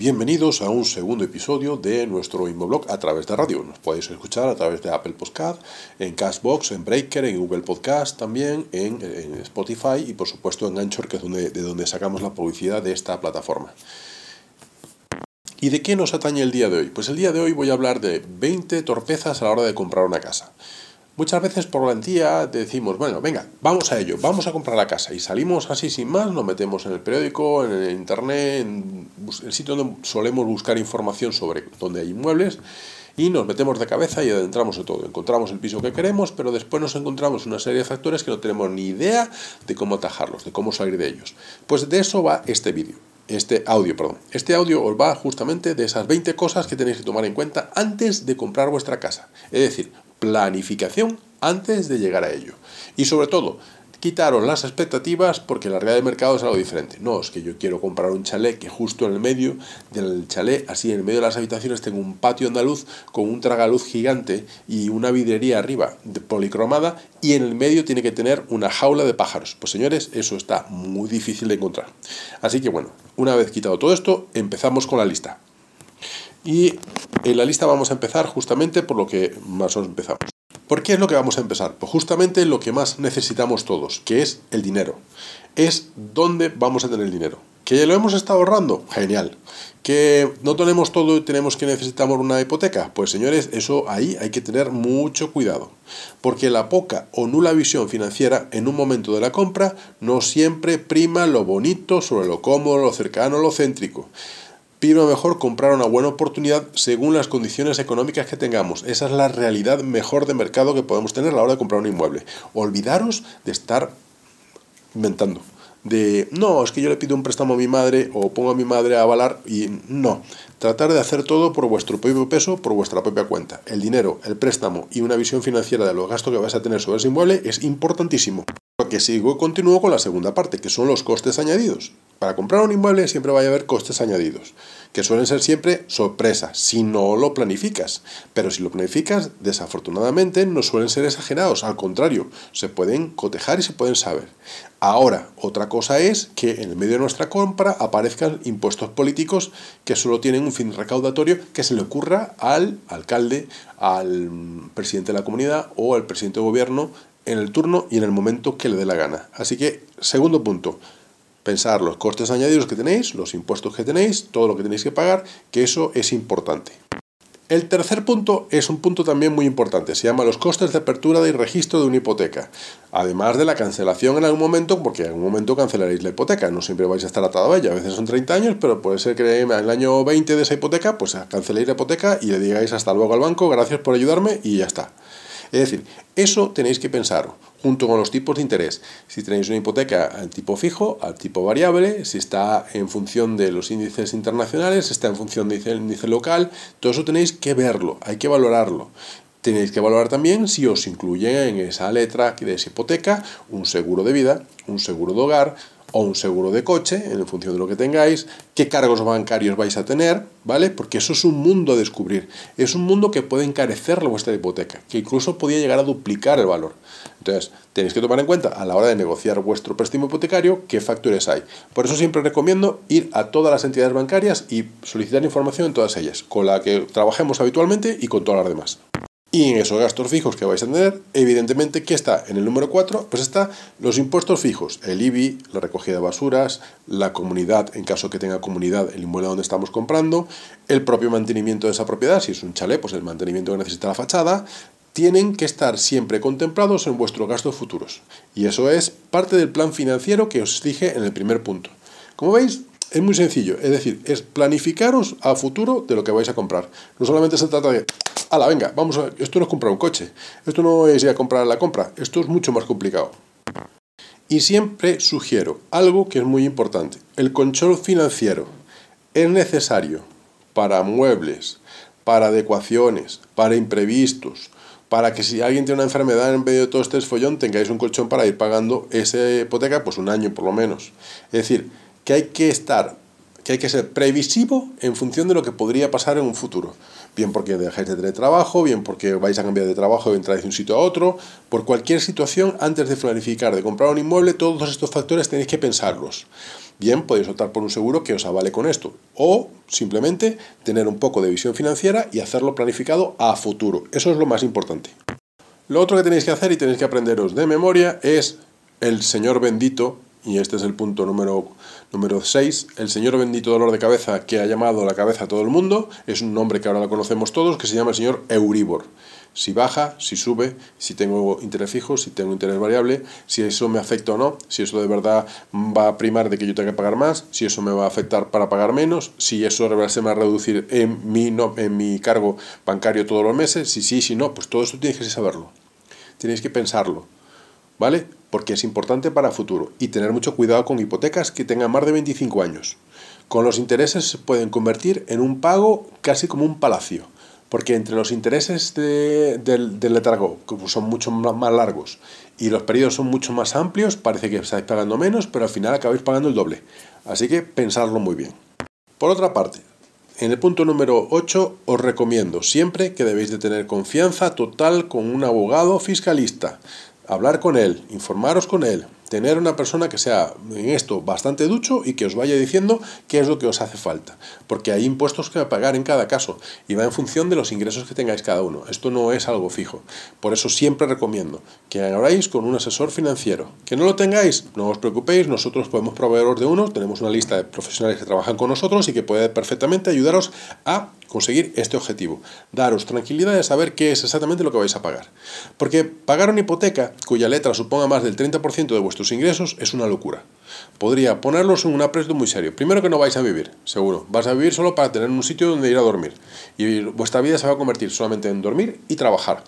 Bienvenidos a un segundo episodio de nuestro Inmoblog a través de radio. Nos podéis escuchar a través de Apple Podcast, en Castbox, en Breaker, en Google Podcast también, en, Spotify y por supuesto en Anchor, que es donde, de donde sacamos la publicidad de esta plataforma. ¿Y de qué nos atañe el día de hoy? Pues el día de hoy voy a hablar de 20 torpezas a la hora de comprar una casa. Muchas veces por valentía decimos, bueno, venga, vamos a ello, vamos a comprar la casa. Y salimos así sin más, nos metemos en el periódico, en el internet, en el sitio donde solemos buscar información sobre dónde hay inmuebles. Y nos metemos de cabeza y adentramos en todo. Encontramos el piso que queremos, pero después nos encontramos una serie de factores que no tenemos ni idea de cómo atajarlos, de cómo salir de ellos. Pues de eso va este vídeo este audio, perdón. Este audio os va justamente de esas 20 cosas que tenéis que tomar en cuenta antes de comprar vuestra casa. Es decir, planificación antes de llegar a ello. Y sobre todo, quitaros las expectativas porque la realidad del mercado es algo diferente. No, es que yo quiero comprar un chalet que justo en el medio del chalet, así en el medio de las habitaciones, tengo un patio andaluz con un tragaluz gigante y una vidrería arriba de policromada y en el medio tiene que tener una jaula de pájaros. Pues señores, eso está muy difícil de encontrar. Así que bueno, una vez quitado todo esto, empezamos con la lista. Y en la lista vamos a empezar justamente por lo que más os empezamos. ¿Por qué es lo que vamos a empezar? Pues justamente lo que más necesitamos todos, que es el dinero. Es dónde vamos a tener el dinero. ¿Que lo hemos estado ahorrando? Genial. ¿Que no tenemos todo y tenemos que necesitamos una hipoteca? Pues señores, eso ahí hay que tener mucho cuidado. Porque la poca o nula visión financiera en un momento de la compra no siempre prima lo bonito sobre lo cómodo, lo cercano, lo céntrico pero mejor comprar una buena oportunidad según las condiciones económicas que tengamos. Esa es la realidad mejor de mercado que podemos tener a la hora de comprar un inmueble. Olvidaros de estar inventando. De, no, es que yo le pido un préstamo a mi madre o pongo a mi madre a avalar y no. Tratar de hacer todo por vuestro propio peso, por vuestra propia cuenta. El dinero, el préstamo y una visión financiera de los gastos que vais a tener sobre ese inmueble es importantísimo. Lo que sigo y continúo con la segunda parte, que son los costes añadidos. Para comprar un inmueble siempre va a haber costes añadidos, que suelen ser siempre sorpresas, si no lo planificas. Pero si lo planificas, desafortunadamente no suelen ser exagerados, al contrario, se pueden cotejar y se pueden saber. Ahora, otra cosa es que en el medio de nuestra compra aparezcan impuestos políticos que solo tienen un fin recaudatorio que se le ocurra al alcalde, al presidente de la comunidad o al presidente de gobierno en el turno y en el momento que le dé la gana. Así que, segundo punto, pensar los costes añadidos que tenéis, los impuestos que tenéis, todo lo que tenéis que pagar, que eso es importante. El tercer punto es un punto también muy importante, se llama los costes de apertura y registro de una hipoteca. Además de la cancelación en algún momento, porque en algún momento cancelaréis la hipoteca, no siempre vais a estar atado a ella, a veces son 30 años, pero puede ser que en el año 20 de esa hipoteca, pues canceléis la hipoteca y le digáis hasta luego al banco, gracias por ayudarme y ya está. Es decir, eso tenéis que pensar junto con los tipos de interés. Si tenéis una hipoteca al tipo fijo, al tipo variable, si está en función de los índices internacionales, si está en función del índice local, todo eso tenéis que verlo, hay que valorarlo. Tenéis que valorar también si os incluye en esa letra de esa hipoteca un seguro de vida, un seguro de hogar, o un seguro de coche, en función de lo que tengáis, qué cargos bancarios vais a tener, ¿vale? Porque eso es un mundo a descubrir. Es un mundo que puede encarecer vuestra hipoteca, que incluso podría llegar a duplicar el valor. Entonces, tenéis que tomar en cuenta a la hora de negociar vuestro préstamo hipotecario qué factores hay. Por eso siempre recomiendo ir a todas las entidades bancarias y solicitar información en todas ellas, con la que trabajemos habitualmente y con todas las demás. Y en esos gastos fijos que vais a tener, evidentemente, ¿qué está? En el número 4, pues está los impuestos fijos, el IBI, la recogida de basuras, la comunidad, en caso que tenga comunidad, el inmueble donde estamos comprando, el propio mantenimiento de esa propiedad, si es un chalet, pues el mantenimiento que necesita la fachada, tienen que estar siempre contemplados en vuestros gastos futuros. Y eso es parte del plan financiero que os dije en el primer punto. Como veis, es muy sencillo, es decir, es planificaros a futuro de lo que vais a comprar. No solamente se trata de ala, venga, vamos a, esto no es comprar un coche, esto no es ir a comprar la compra, esto es mucho más complicado. Y siempre sugiero algo que es muy importante, el control financiero es necesario para muebles, para adecuaciones, para imprevistos, para que si alguien tiene una enfermedad en medio de todo este esfollón tengáis un colchón para ir pagando esa hipoteca pues un año por lo menos. Es decir, que hay que estar, que hay que ser previsivo en función de lo que podría pasar en un futuro. bien porque dejáis de tener trabajo, bien porque vais a cambiar de trabajo y entráis de un sitio a otro, por cualquier situación, antes de planificar, de comprar un inmueble, todos estos factores tenéis que pensarlos. Bien, podéis optar por un seguro que os avale con esto, o simplemente tener un poco de visión financiera y hacerlo planificado a futuro. Eso es lo más importante. Lo otro que tenéis que hacer y tenéis que aprenderos de memoria es el Señor bendito y este es el punto número, número 6, el señor bendito dolor de cabeza que ha llamado la cabeza a todo el mundo, es un nombre que ahora lo conocemos todos, que se llama el señor Euribor. Si baja, si sube, si tengo interés fijo, si tengo interés variable, si eso me afecta o no, si eso de verdad va a primar de que yo tenga que pagar más, si eso me va a afectar para pagar menos, si eso se me va a reducir en mi, no, en mi cargo bancario todos los meses, si sí, si no, pues todo eso tienes que saberlo. Tienes que pensarlo. ¿Vale? porque es importante para futuro y tener mucho cuidado con hipotecas que tengan más de 25 años. Con los intereses se pueden convertir en un pago casi como un palacio, porque entre los intereses del, letargo, que son mucho más largos, y los periodos son mucho más amplios, parece que estáis pagando menos, pero al final acabáis pagando el doble. Así que pensarlo muy bien. Por otra parte, en el punto número 8 os recomiendo siempre que debéis de tener confianza total con un abogado fiscalista hablar con él, informaros con él, tener una persona que sea en esto bastante ducho y que os vaya diciendo qué es lo que os hace falta. Porque hay impuestos que pagar en cada caso y va en función de los ingresos que tengáis cada uno. Esto no es algo fijo. Por eso siempre recomiendo que habláis con un asesor financiero. Que no lo tengáis, no os preocupéis, nosotros podemos proveeros de uno, tenemos una lista de profesionales que trabajan con nosotros y que puede perfectamente ayudaros a conseguir este objetivo. Daros tranquilidad de saber qué es exactamente lo que vais a pagar. Porque pagar una hipoteca cuya letra suponga más del 30% de ingresos es una locura. Podría ponerlos en un apresto muy serio. Primero que no vais a vivir, seguro. Vas a vivir solo para tener un sitio donde ir a dormir. Y vuestra vida se va a convertir solamente en dormir y trabajar.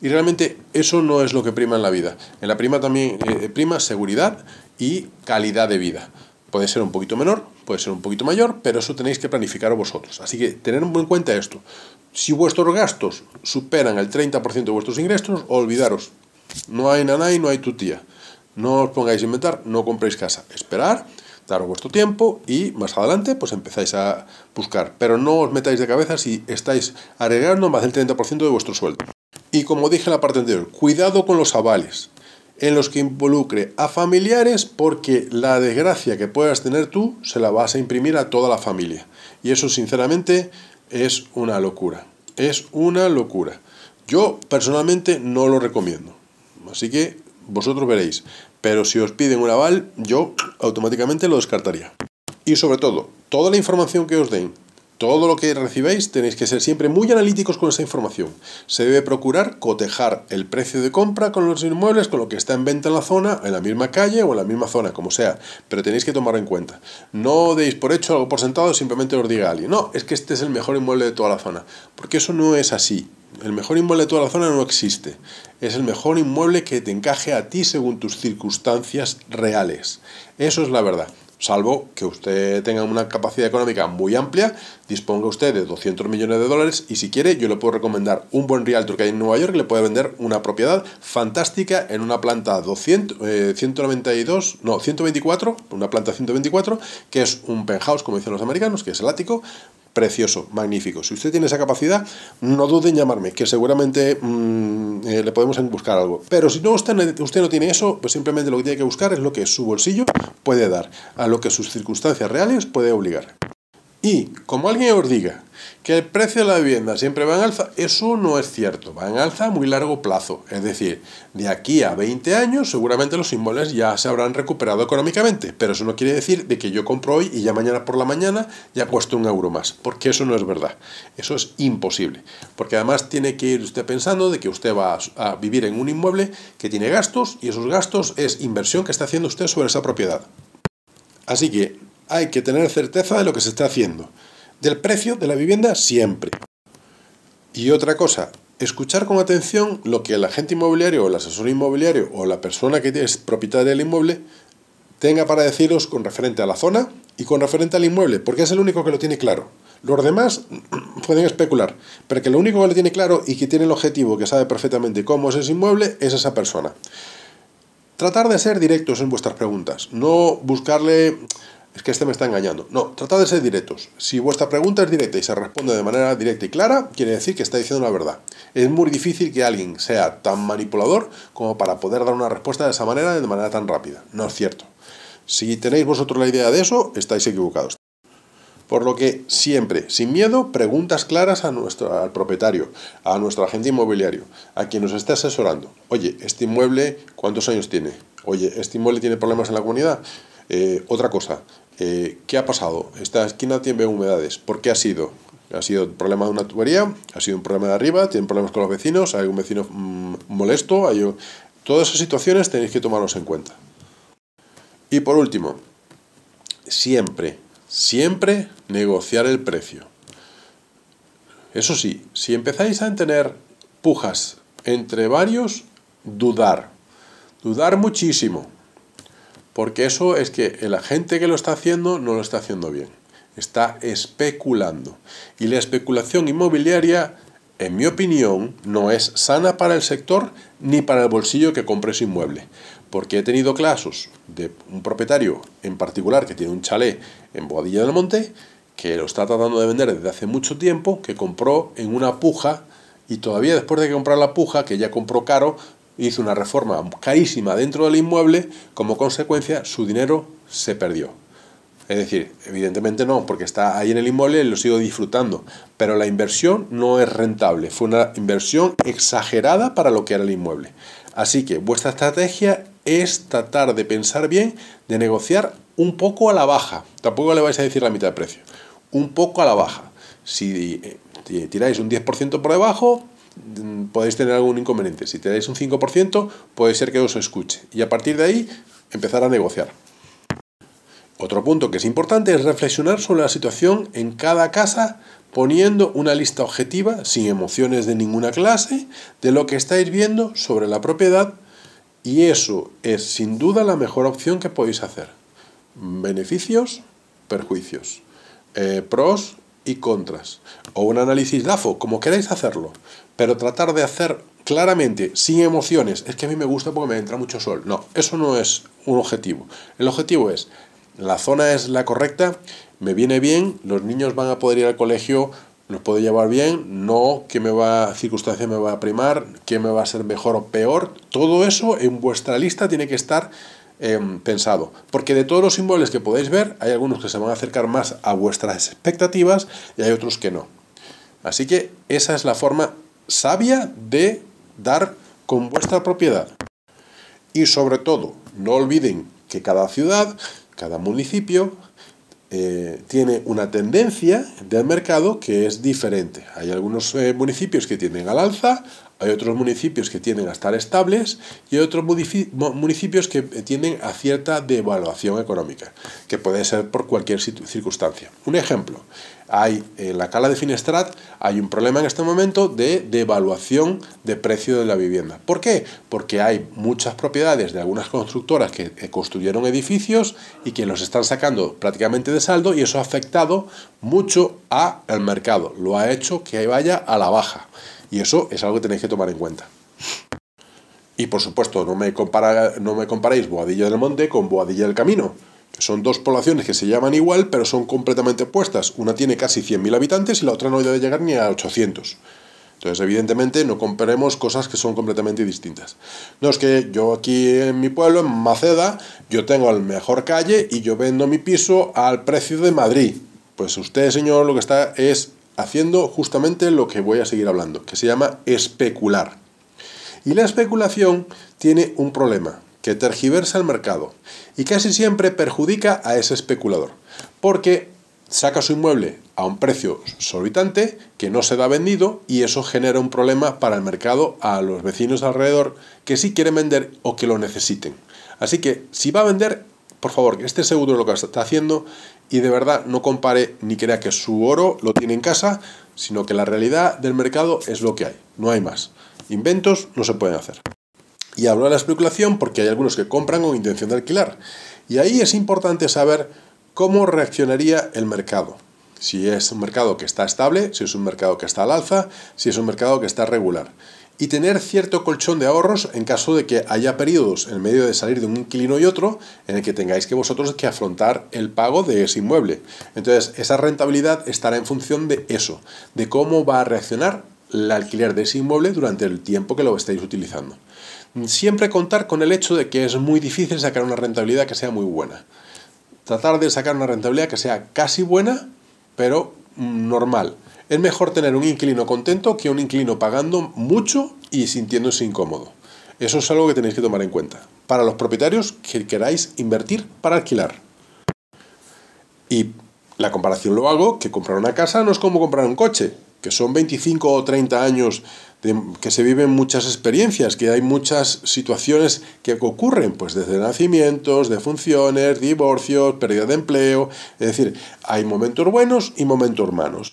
Y realmente eso no es lo que prima en la vida. En la prima también eh, prima seguridad y calidad de vida. Puede ser un poquito menor, puede ser un poquito mayor, pero eso tenéis que planificar vosotros. Así que tener en cuenta esto. Si vuestros gastos superan el 30% de vuestros ingresos, olvidaros. No hay nada y no hay tutía. No os pongáis a inventar, no compréis casa. Esperar, daros vuestro tiempo y más adelante pues empezáis a buscar. Pero no os metáis de cabeza si estáis arreglando más del 30% de vuestro sueldo. Y como dije en la parte anterior, cuidado con los avales en los que involucre a familiares porque la desgracia que puedas tener tú se la vas a imprimir a toda la familia. Y eso sinceramente es una locura. Es una locura. Yo personalmente no lo recomiendo. Así que vosotros veréis. Pero si os piden un aval, yo automáticamente lo descartaría. Y sobre todo, toda la información que os den todo lo que recibéis tenéis que ser siempre muy analíticos con esa información. Se debe procurar cotejar el precio de compra con los inmuebles, con lo que está en venta en la zona, en la misma calle o en la misma zona, como sea. Pero tenéis que tomarlo en cuenta. No deis por hecho algo por sentado, simplemente os diga alguien, no, es que este es el mejor inmueble de toda la zona. Porque eso no es así. El mejor inmueble de toda la zona no existe. Es el mejor inmueble que te encaje a ti según tus circunstancias reales. Eso es la verdad salvo que usted tenga una capacidad económica muy amplia, disponga usted de 200 millones de dólares y si quiere yo le puedo recomendar un buen realtor que hay en Nueva York que le puede vender una propiedad fantástica en una planta 200, 192, eh, no, 124, una planta 124, que es un penthouse, como dicen los americanos, que es el ático, precioso, magnífico. Si usted tiene esa capacidad, no dude en llamarme, que seguramente mm, eh, le podemos buscar algo. Pero si no usted, usted no tiene eso, pues simplemente lo que tiene que buscar es lo que su bolsillo puede dar, a lo que sus circunstancias reales puede obligar. Y como alguien os diga que el precio de la vivienda siempre va en alza, eso no es cierto, va en alza a muy largo plazo. Es decir, de aquí a 20 años seguramente los inmuebles ya se habrán recuperado económicamente, pero eso no quiere decir de que yo compro hoy y ya mañana por la mañana ya he puesto un euro más, porque eso no es verdad. Eso es imposible, porque además tiene que ir usted pensando de que usted va a vivir en un inmueble que tiene gastos y esos gastos es inversión que está haciendo usted sobre esa propiedad. Así que hay que tener certeza de lo que se está haciendo. Del precio de la vivienda siempre. Y otra cosa, escuchar con atención lo que el agente inmobiliario o el asesor inmobiliario o la persona que es propietaria del inmueble tenga para deciros con referente a la zona y con referente al inmueble, porque es el único que lo tiene claro. Los demás pueden especular, pero que lo único que lo tiene claro y que tiene el objetivo, que sabe perfectamente cómo es ese inmueble, es esa persona. Tratar de ser directos en vuestras preguntas, no buscarle es que este me está engañando. No, tratad de ser directos. Si vuestra pregunta es directa y se responde de manera directa y clara, quiere decir que está diciendo la verdad. Es muy difícil que alguien sea tan manipulador como para poder dar una respuesta de esa manera de manera tan rápida. No es cierto. Si tenéis vosotros la idea de eso, estáis equivocados. Por lo que siempre, sin miedo, preguntas claras a nuestro, al propietario, a nuestro agente inmobiliario, a quien nos esté asesorando. Oye, ¿este inmueble cuántos años tiene? Oye, ¿este inmueble tiene problemas en la comunidad? Eh, otra cosa, eh, ¿qué ha pasado? Esta esquina tiene humedades. ¿Por qué ha sido? ¿Ha sido un problema de una tubería? ¿Ha sido un problema de arriba? ¿Tienen problemas con los vecinos? ¿Hay un vecino mm, molesto? ¿Hay Todas esas situaciones tenéis que tomarlos en cuenta. Y por último, siempre, siempre negociar el precio. Eso sí, si empezáis a tener pujas entre varios, dudar. Dudar muchísimo. Porque eso es que el agente que lo está haciendo no lo está haciendo bien. Está especulando. Y la especulación inmobiliaria, en mi opinión, no es sana para el sector ni para el bolsillo que compre ese inmueble. Porque he tenido casos de un propietario en particular que tiene un chalet en Boadilla del Monte, que lo está tratando de vender desde hace mucho tiempo, que compró en una puja y todavía después de comprar la puja, que ya compró caro, hizo una reforma carísima dentro del inmueble, como consecuencia su dinero se perdió. Es decir, evidentemente no, porque está ahí en el inmueble y lo sigo disfrutando, pero la inversión no es rentable, fue una inversión exagerada para lo que era el inmueble. Así que vuestra estrategia es tratar de pensar bien, de negociar un poco a la baja, tampoco le vais a decir la mitad de precio, un poco a la baja. Si eh, tiráis un 10% por debajo, podéis tener algún inconveniente. Si tenéis un 5%, puede ser que os escuche. Y a partir de ahí, empezar a negociar. Otro punto que es importante es reflexionar sobre la situación en cada casa poniendo una lista objetiva, sin emociones de ninguna clase, de lo que estáis viendo sobre la propiedad y eso es sin duda la mejor opción que podéis hacer. Beneficios, perjuicios, eh, pros y contras, o un análisis DAFO, como queráis hacerlo pero tratar de hacer claramente, sin emociones, es que a mí me gusta porque me entra mucho sol. No, eso no es un objetivo. El objetivo es, la zona es la correcta, me viene bien, los niños van a poder ir al colegio, los puedo llevar bien, no qué me va, circunstancia me va a primar, qué me va a ser mejor o peor. Todo eso en vuestra lista tiene que estar em, pensado. Porque de todos los inmuebles que podéis ver, hay algunos que se van a acercar más a vuestras expectativas y hay otros que no. Así que esa es la forma sabia de dar con vuestra propiedad. Y sobre todo, no olviden que cada ciudad, cada municipio, eh, tiene una tendencia del mercado que es diferente. Hay algunos eh, municipios que tienden al alza, hay otros municipios que tienden a estar estables y hay otros municipios que tienden a cierta devaluación económica, que puede ser por cualquier circunstancia. Un ejemplo, hay en la cala de Finestrat hay un problema en este momento de devaluación de precio de la vivienda. ¿Por qué? Porque hay muchas propiedades de algunas constructoras que construyeron edificios y que los están sacando prácticamente de saldo y eso ha afectado mucho al mercado. Lo ha hecho que vaya a la baja. Y eso es algo que tenéis que tomar en cuenta. Y por supuesto, no me, compara, no me comparéis Boadilla del Monte con Boadilla del Camino, que son dos poblaciones que se llaman igual, pero son completamente opuestas. Una tiene casi 100.000 habitantes y la otra no debe llegar ni a 800. Entonces, evidentemente, no comparemos cosas que son completamente distintas. No es que yo aquí en mi pueblo, en Maceda, yo tengo la mejor calle y yo vendo mi piso al precio de Madrid. Pues usted, señor, lo que está es haciendo justamente lo que voy a seguir hablando, que se llama especular. Y la especulación tiene un problema, que tergiversa el mercado y casi siempre perjudica a ese especulador, porque saca su inmueble a un precio sorbitante que no se da vendido y eso genera un problema para el mercado a los vecinos alrededor que sí quieren vender o que lo necesiten. Así que si va a vender, por favor, que esté seguro de lo que está haciendo y de verdad no compare ni crea que su oro lo tiene en casa, sino que la realidad del mercado es lo que hay, no hay más. Inventos no se pueden hacer. Y hablo de la especulación porque hay algunos que compran con intención de alquilar. Y ahí es importante saber cómo reaccionaría el mercado. Si es un mercado que está estable, si es un mercado que está al alza, si es un mercado que está regular. Y tener cierto colchón de ahorros en caso de que haya periodos en medio de salir de un inquilino y otro en el que tengáis que vosotros que afrontar el pago de ese inmueble. Entonces, esa rentabilidad estará en función de eso, de cómo va a reaccionar el alquiler de ese inmueble durante el tiempo que lo estáis utilizando. Siempre contar con el hecho de que es muy difícil sacar una rentabilidad que sea muy buena. Tratar de sacar una rentabilidad que sea casi buena, pero normal es mejor tener un inquilino contento que un inquilino pagando mucho y sintiéndose incómodo. Eso es algo que tenéis que tomar en cuenta. Para los propietarios que queráis invertir para alquilar. Y la comparación lo hago, que comprar una casa no es como comprar un coche, que son 25 o 30 años que se viven muchas experiencias, que hay muchas situaciones que ocurren, pues desde nacimientos, defunciones, divorcios, pérdida de empleo, es decir, hay momentos buenos y momentos malos.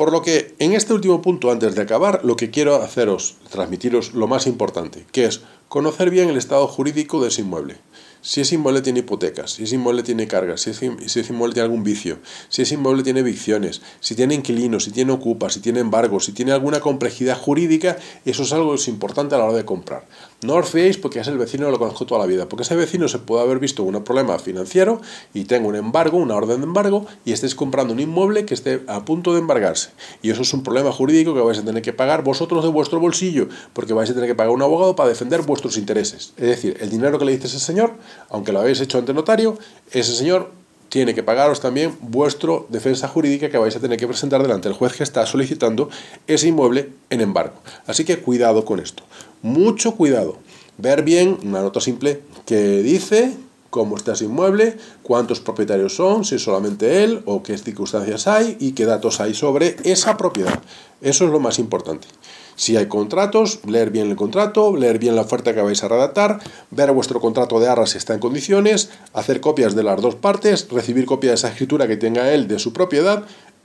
Por lo que en este último punto, antes de acabar, lo que quiero haceros, transmitiros lo más importante, que es conocer bien el estado jurídico de ese inmueble si ese inmueble tiene hipotecas, si ese inmueble tiene cargas, si ese, inmueble tiene algún vicio, si ese inmueble tiene evicciones, si tiene inquilinos, si tiene ocupas, si tiene embargos, si tiene alguna complejidad jurídica, eso es algo que es importante a la hora de comprar. No os fiéis porque es el vecino lo conozco toda la vida, porque ese vecino se puede haber visto un problema financiero y tengo un embargo, una orden de embargo, y estéis comprando un inmueble que esté a punto de embargarse. Y eso es un problema jurídico que vais a tener que pagar vosotros de vuestro bolsillo, porque vais a tener que pagar un abogado para defender vuestros intereses. Es decir, el dinero que le dice ese señor aunque lo habéis hecho ante notario, ese señor tiene que pagaros también vuestra defensa jurídica que vais a tener que presentar delante del juez que está solicitando ese inmueble en embargo. Así que cuidado con esto. Mucho cuidado. Ver bien una nota simple que dice cómo está ese inmueble, cuántos propietarios son, si solamente él o qué circunstancias hay y qué datos hay sobre esa propiedad. Eso es lo más importante. Si hay contratos, leer bien el contrato, leer bien la oferta que vais a redactar, ver vuestro contrato de arras si está en condiciones, hacer copias de las dos partes, recibir copia de esa escritura que tenga él de su propiedad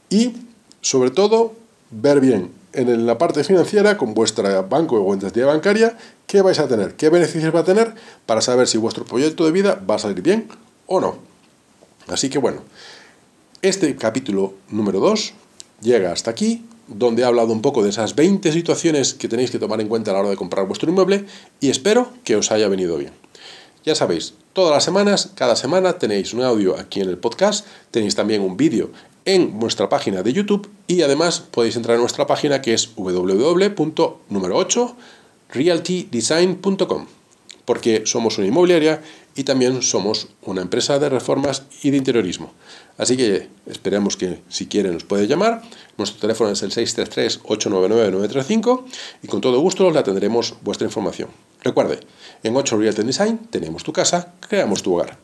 y, sobre todo, ver bien en la parte financiera con vuestra banco o entidad bancaria qué vais a tener, qué beneficios va a tener para saber si vuestro proyecto de vida va a salir bien o no. Así que bueno, este capítulo número 2 llega hasta aquí donde he hablado un poco de esas 20 situaciones que tenéis que tomar en cuenta a la hora de comprar vuestro inmueble y espero que os haya venido bien. Ya sabéis, todas las semanas, cada semana tenéis un audio aquí en el podcast, tenéis también un vídeo en nuestra página de YouTube y además podéis entrar en nuestra página que es www.8realtydesign.com porque somos una inmobiliaria y también somos una empresa de reformas y de interiorismo. Así que esperemos que si quieren nos puede llamar. Nuestro teléfono es el 633-899-935 y con todo gusto le atenderemos vuestra información. Recuerde, en 8 Realty Design tenemos tu casa, creamos tu hogar.